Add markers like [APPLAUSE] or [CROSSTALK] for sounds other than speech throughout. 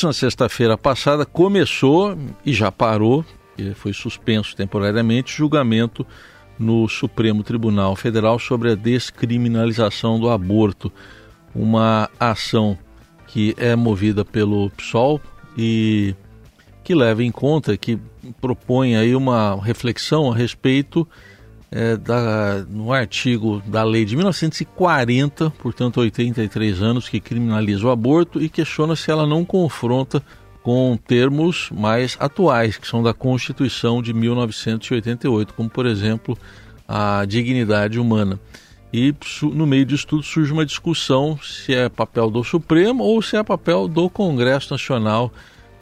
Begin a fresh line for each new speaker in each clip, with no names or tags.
debates na sexta-feira passada começou e já parou, e foi suspenso temporariamente, julgamento no Supremo Tribunal Federal sobre a descriminalização do aborto, uma ação que é movida pelo PSOL e que leva em conta, que propõe aí uma reflexão a respeito é, da, no artigo da lei de 1940, portanto 83 anos, que criminaliza o aborto e questiona se ela não confronta com termos mais atuais, que são da Constituição de 1988, como por exemplo a dignidade humana. E no meio disso tudo surge uma discussão se é papel do Supremo ou se é papel do Congresso Nacional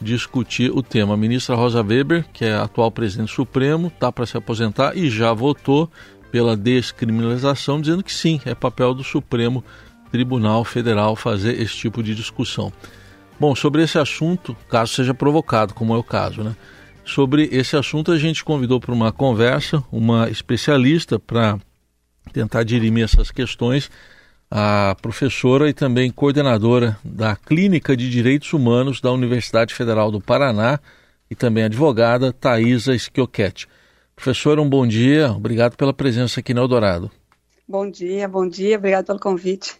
discutir o tema. A ministra Rosa Weber, que é a atual presidente do Supremo, está para se aposentar e já votou pela descriminalização, dizendo que sim, é papel do Supremo Tribunal Federal fazer esse tipo de discussão. Bom, sobre esse assunto, caso seja provocado, como é o caso, né? Sobre esse assunto, a gente convidou para uma conversa uma especialista para tentar dirimir essas questões a professora e também coordenadora da Clínica de Direitos Humanos da Universidade Federal do Paraná e também advogada Thaisa Schiochetti. Professora, um bom dia, obrigado pela presença aqui no Eldorado.
Bom dia, bom dia, obrigado pelo convite.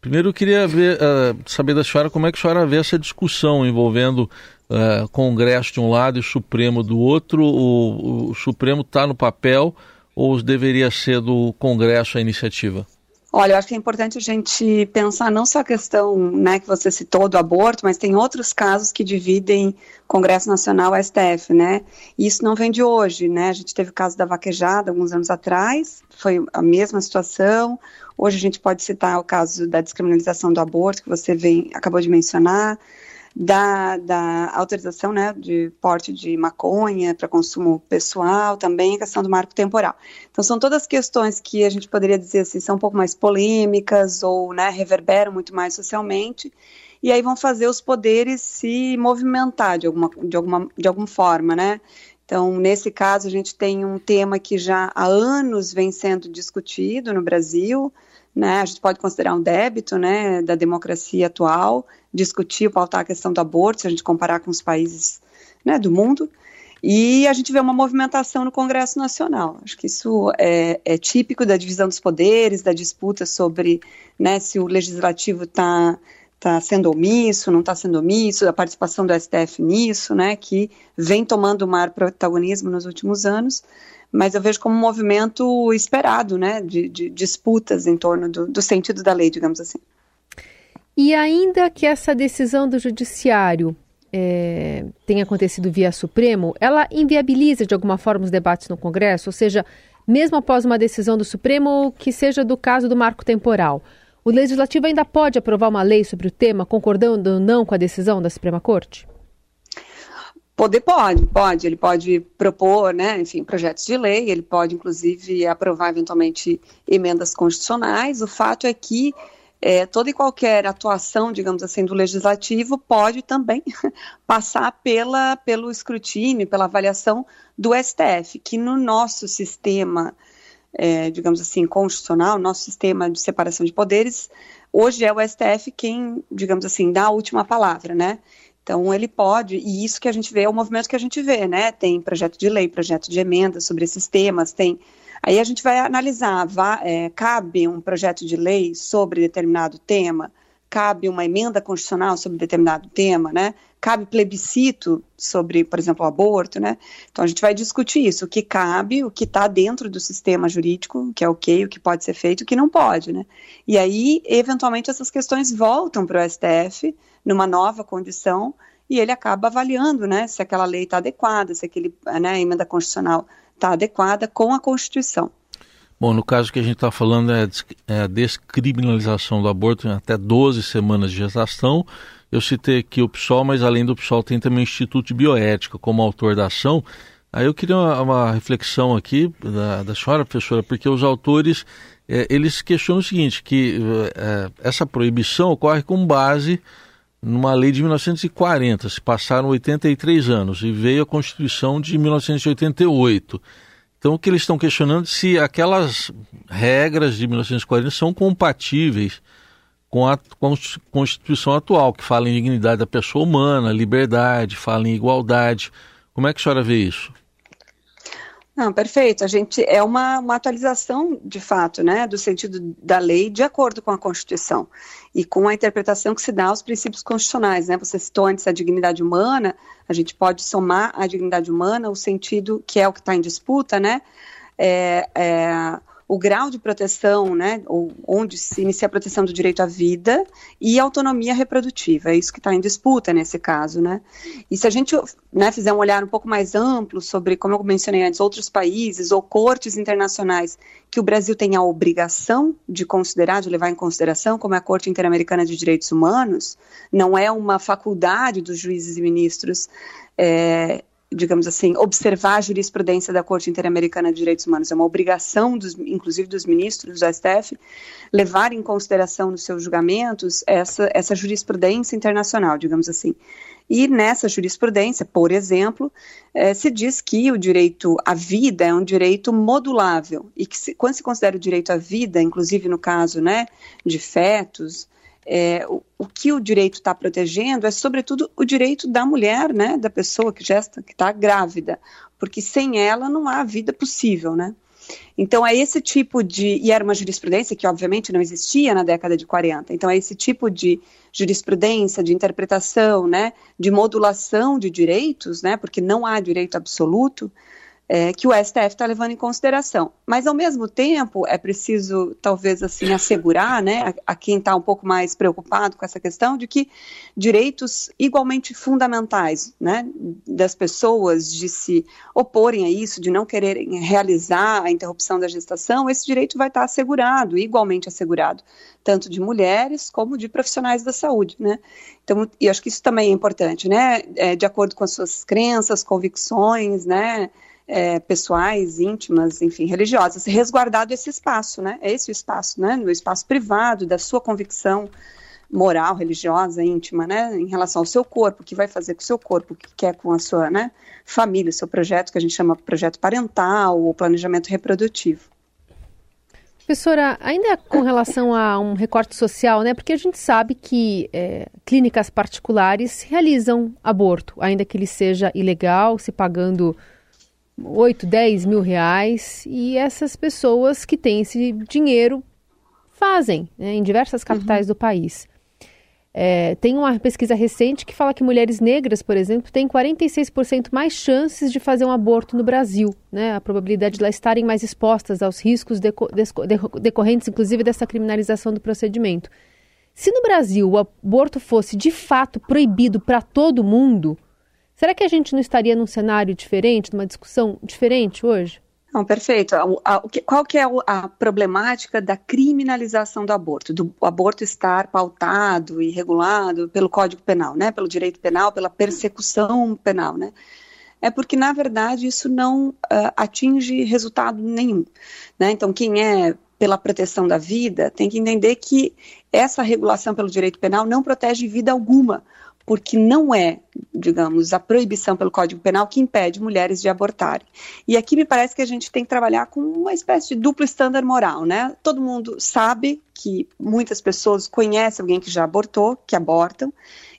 Primeiro eu queria ver, uh, saber da senhora como é que a senhora vê essa discussão envolvendo uh, Congresso de um lado e Supremo do outro. O, o Supremo está no papel ou deveria ser do Congresso a iniciativa?
Olha, eu acho que é importante a gente pensar não só a questão né, que você citou do aborto, mas tem outros casos que dividem Congresso Nacional STF, né? E isso não vem de hoje, né? A gente teve o caso da vaquejada alguns anos atrás, foi a mesma situação. Hoje a gente pode citar o caso da descriminalização do aborto, que você vem, acabou de mencionar da, da autorização né, de porte de maconha para consumo pessoal, também a questão do marco temporal. Então, são todas questões que a gente poderia dizer assim, são um pouco mais polêmicas ou né, reverberam muito mais socialmente, e aí vão fazer os poderes se movimentar de alguma, de alguma, de alguma forma, né? Então, nesse caso, a gente tem um tema que já há anos vem sendo discutido no Brasil, né? A gente pode considerar um débito, né, da democracia atual, discutir, pautar a questão do aborto, se a gente comparar com os países né, do mundo. E a gente vê uma movimentação no Congresso Nacional. Acho que isso é, é típico da divisão dos poderes, da disputa sobre né, se o legislativo está tá sendo omisso, não está sendo omisso, da participação do STF nisso, né, que vem tomando maior protagonismo nos últimos anos, mas eu vejo como um movimento esperado, né, de, de disputas em torno do, do sentido da lei, digamos assim.
E ainda que essa decisão do judiciário é, tenha acontecido via Supremo, ela inviabiliza de alguma forma os debates no Congresso, ou seja, mesmo após uma decisão do Supremo, que seja do caso do marco temporal, o Legislativo ainda pode aprovar uma lei sobre o tema, concordando ou não com a decisão da Suprema Corte?
Poder pode, pode. Ele pode propor, né, enfim, projetos de lei, ele pode, inclusive, aprovar eventualmente emendas constitucionais. O fato é que é, toda e qualquer atuação, digamos assim, do legislativo pode também [LAUGHS] passar pela, pelo escrutínio, pela avaliação do STF, que no nosso sistema, é, digamos assim, constitucional, nosso sistema de separação de poderes, hoje é o STF quem, digamos assim, dá a última palavra, né? Então ele pode, e isso que a gente vê é o movimento que a gente vê, né? Tem projeto de lei, projeto de emenda sobre esses temas, tem Aí a gente vai analisar, é, cabe um projeto de lei sobre determinado tema, cabe uma emenda constitucional sobre determinado tema, né? Cabe plebiscito sobre, por exemplo, o aborto, né? Então a gente vai discutir isso, o que cabe, o que está dentro do sistema jurídico, o que é ok, o que pode ser feito, o que não pode, né? E aí, eventualmente, essas questões voltam para o STF numa nova condição e ele acaba avaliando, né, se aquela lei está adequada, se aquele, né, a emenda constitucional está adequada com a Constituição.
Bom, no caso que a gente está falando é, é a descriminalização do aborto em até 12 semanas de gestação. Eu citei aqui o PSOL, mas além do PSOL tem também o Instituto de Bioética como autor da ação. Aí eu queria uma, uma reflexão aqui da, da, senhora, professora, porque os autores é, eles questionam o seguinte, que é, essa proibição ocorre com base numa lei de 1940, se passaram 83 anos e veio a Constituição de 1988. Então, o que eles estão questionando é se aquelas regras de 1940 são compatíveis com a Constituição atual, que fala em dignidade da pessoa humana, liberdade, fala em igualdade. Como é que a senhora vê isso?
Não, perfeito. A gente é uma, uma atualização, de fato, né, do sentido da lei de acordo com a Constituição e com a interpretação que se dá aos princípios constitucionais, né? Você citou antes a dignidade humana, a gente pode somar à dignidade humana o sentido que é o que está em disputa, né? É, é, o grau de proteção, né, onde se inicia a proteção do direito à vida e autonomia reprodutiva. É isso que está em disputa nesse caso, né? E se a gente né, fizer um olhar um pouco mais amplo sobre, como eu mencionei antes, outros países ou cortes internacionais que o Brasil tem a obrigação de considerar, de levar em consideração, como é a Corte Interamericana de Direitos Humanos, não é uma faculdade dos juízes e ministros é, digamos assim, observar a jurisprudência da Corte Interamericana de Direitos Humanos. É uma obrigação, dos, inclusive dos ministros do STF, levar em consideração nos seus julgamentos essa, essa jurisprudência internacional, digamos assim. E nessa jurisprudência, por exemplo, eh, se diz que o direito à vida é um direito modulável e que se, quando se considera o direito à vida, inclusive no caso né, de fetos, é, o, o, que o direito está protegendo é, sobretudo, o direito da mulher, né, da pessoa que que está grávida, porque sem ela não há vida possível, né? Então é esse tipo de, e era uma jurisprudência que obviamente não existia na década de 40, então é esse tipo de jurisprudência, de interpretação, né, de modulação de direitos, né, porque não há direito absoluto, é, que o STF está levando em consideração. Mas, ao mesmo tempo, é preciso, talvez, assim, assegurar né, a, a quem está um pouco mais preocupado com essa questão de que direitos igualmente fundamentais né, das pessoas de se oporem a isso, de não quererem realizar a interrupção da gestação, esse direito vai estar tá assegurado, igualmente assegurado, tanto de mulheres como de profissionais da saúde. Né? Então, e acho que isso também é importante, né? É, de acordo com as suas crenças, convicções, né? É, pessoais, íntimas, enfim, religiosas, resguardado esse espaço, né? É esse o espaço, né? No espaço privado da sua convicção moral, religiosa, íntima, né? Em relação ao seu corpo, o que vai fazer com o seu corpo, o que quer com a sua, né? Família, seu projeto que a gente chama projeto parental ou planejamento reprodutivo.
Professora, ainda com relação a um recorte social, né? Porque a gente sabe que é, clínicas particulares realizam aborto, ainda que ele seja ilegal, se pagando 8, 10 mil reais e essas pessoas que têm esse dinheiro fazem né, em diversas capitais uhum. do país. É, tem uma pesquisa recente que fala que mulheres negras, por exemplo, têm 46% mais chances de fazer um aborto no Brasil. Né? A probabilidade de elas estarem mais expostas aos riscos deco decorrentes, inclusive, dessa criminalização do procedimento. Se no Brasil o aborto fosse de fato proibido para todo mundo, Será que a gente não estaria num cenário diferente, numa discussão diferente hoje?
Não, perfeito. Qual que é a problemática da criminalização do aborto? Do aborto estar pautado e regulado pelo Código Penal, né? Pelo direito penal, pela persecução penal, né? É porque, na verdade, isso não uh, atinge resultado nenhum. Né? Então, quem é pela proteção da vida tem que entender que essa regulação pelo direito penal não protege vida alguma, porque não é, digamos, a proibição pelo Código Penal que impede mulheres de abortarem. E aqui me parece que a gente tem que trabalhar com uma espécie de duplo estándar moral, né? Todo mundo sabe que muitas pessoas conhecem alguém que já abortou, que abortam,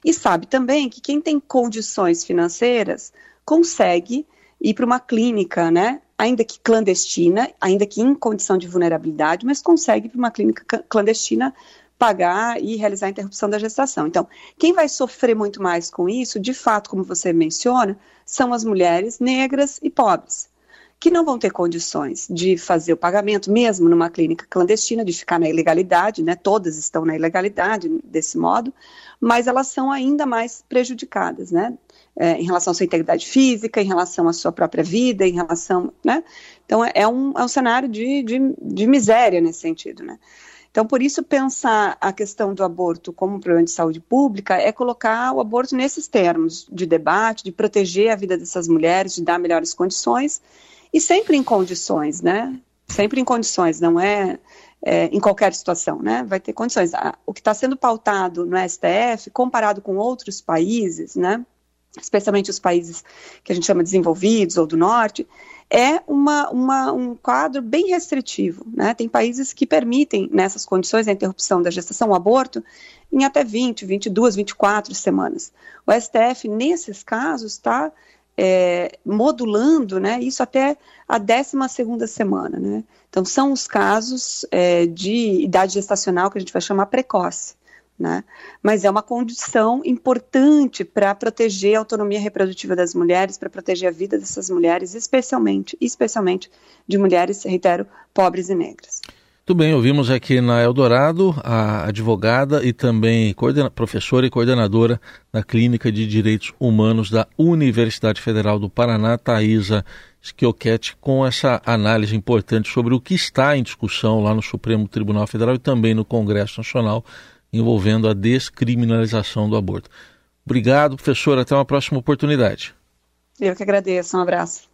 e sabe também que quem tem condições financeiras consegue ir para uma clínica, né? Ainda que clandestina, ainda que em condição de vulnerabilidade, mas consegue ir para uma clínica clandestina pagar e realizar a interrupção da gestação. Então, quem vai sofrer muito mais com isso, de fato, como você menciona, são as mulheres negras e pobres, que não vão ter condições de fazer o pagamento, mesmo numa clínica clandestina, de ficar na ilegalidade, né? Todas estão na ilegalidade desse modo, mas elas são ainda mais prejudicadas, né? É, em relação à sua integridade física, em relação à sua própria vida, em relação, né? Então é, é um, é um cenário de, de, de miséria nesse sentido, né? Então, por isso, pensar a questão do aborto como um problema de saúde pública é colocar o aborto nesses termos de debate, de proteger a vida dessas mulheres, de dar melhores condições, e sempre em condições, né? Sempre em condições, não é, é em qualquer situação, né? Vai ter condições. O que está sendo pautado no STF, comparado com outros países, né? especialmente os países que a gente chama desenvolvidos ou do norte, é uma, uma, um quadro bem restritivo. Né? Tem países que permitem, nessas condições, a interrupção da gestação, o aborto, em até 20, 22, 24 semanas. O STF, nesses casos, está é, modulando né, isso até a 12 semana. Né? Então, são os casos é, de idade gestacional que a gente vai chamar precoce. Né? Mas é uma condição importante para proteger a autonomia reprodutiva das mulheres, para proteger a vida dessas mulheres, especialmente, especialmente de mulheres, reitero, pobres e negras.
Muito bem, ouvimos aqui na Eldorado a advogada e também professora e coordenadora da Clínica de Direitos Humanos da Universidade Federal do Paraná, Thaisa Schiochetti, com essa análise importante sobre o que está em discussão lá no Supremo Tribunal Federal e também no Congresso Nacional envolvendo a descriminalização do aborto. Obrigado, professor. Até uma próxima oportunidade.
Eu que agradeço. Um abraço.